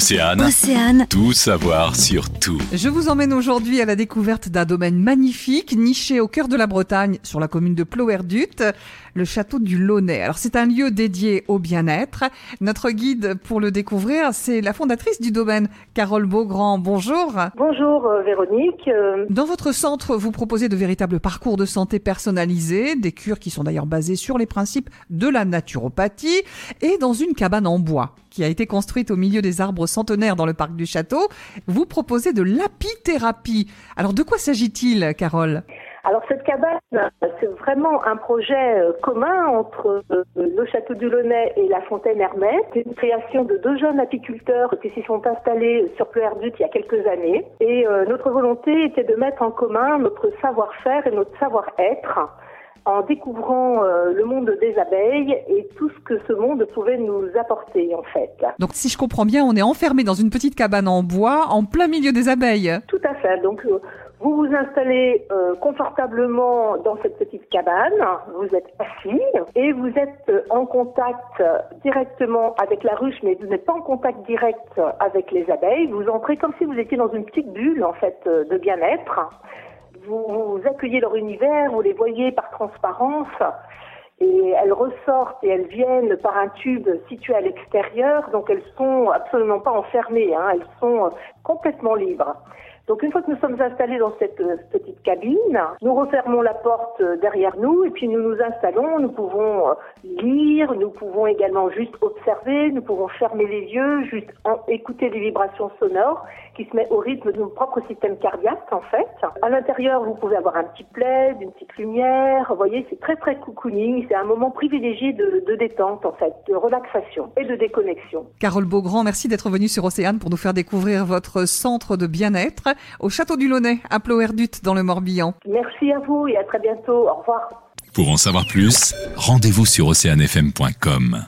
Océane. Océane. Tout savoir sur tout. Je vous emmène aujourd'hui à la découverte d'un domaine magnifique, niché au cœur de la Bretagne, sur la commune de Ploerdut, le château du Launay. Alors c'est un lieu dédié au bien-être. Notre guide pour le découvrir, c'est la fondatrice du domaine, Carole Beaugrand. Bonjour. Bonjour euh, Véronique. Euh, Dans votre centre, vous proposez de véritables parcours de santé personnalisés, des cures qui sont d'ailleurs basées sur les principes de la naturopathie, et dans une cabane en bois qui a été construite au milieu des arbres centenaires dans le parc du château, vous proposez de l'apithérapie. Alors de quoi s'agit-il, Carole? Alors cette cabane, c'est vraiment un projet euh, commun entre euh, le château du Launay et la fontaine Hermès. C'est une création de deux jeunes apiculteurs qui s'y sont installés sur Pleuerdut il y a quelques années. Et euh, notre volonté était de mettre en commun notre savoir-faire et notre savoir-être en découvrant euh, le monde des abeilles et tout ce que ce monde pouvait nous apporter en fait. Donc si je comprends bien, on est enfermé dans une petite cabane en bois en plein milieu des abeilles. Tout à fait. Donc euh, vous vous installez euh, confortablement dans cette petite cabane, vous êtes assis et vous êtes en contact directement avec la ruche, mais vous n'êtes pas en contact direct avec les abeilles. Vous entrez comme si vous étiez dans une petite bulle en fait de bien-être. Vous, accueillez leur univers, vous les voyez par transparence et elles ressortent et elles viennent par un tube situé à l'extérieur, donc elles sont absolument pas enfermées, hein, elles sont euh, complètement libres. Donc une fois que nous sommes installés dans cette euh, petite cabine, nous refermons la porte euh, derrière nous et puis nous nous installons. Nous pouvons euh, lire, nous pouvons également juste observer, nous pouvons fermer les yeux, juste écouter des vibrations sonores qui se mettent au rythme de notre propre système cardiaque en fait. À l'intérieur, vous pouvez avoir un petit plaid, une petite lumière. Vous voyez, c'est très très cocooning. C'est un moment privilégié de, de détente en fait, de relaxation et de déconnexion. Carole Beaugrand, merci d'être venue sur Océane pour nous faire découvrir votre centre de bien-être au château du Launay à Ploerdut dans le Morbihan. Merci à vous et à très bientôt. Au revoir. Pour en savoir plus, rendez-vous sur oceanfm.com.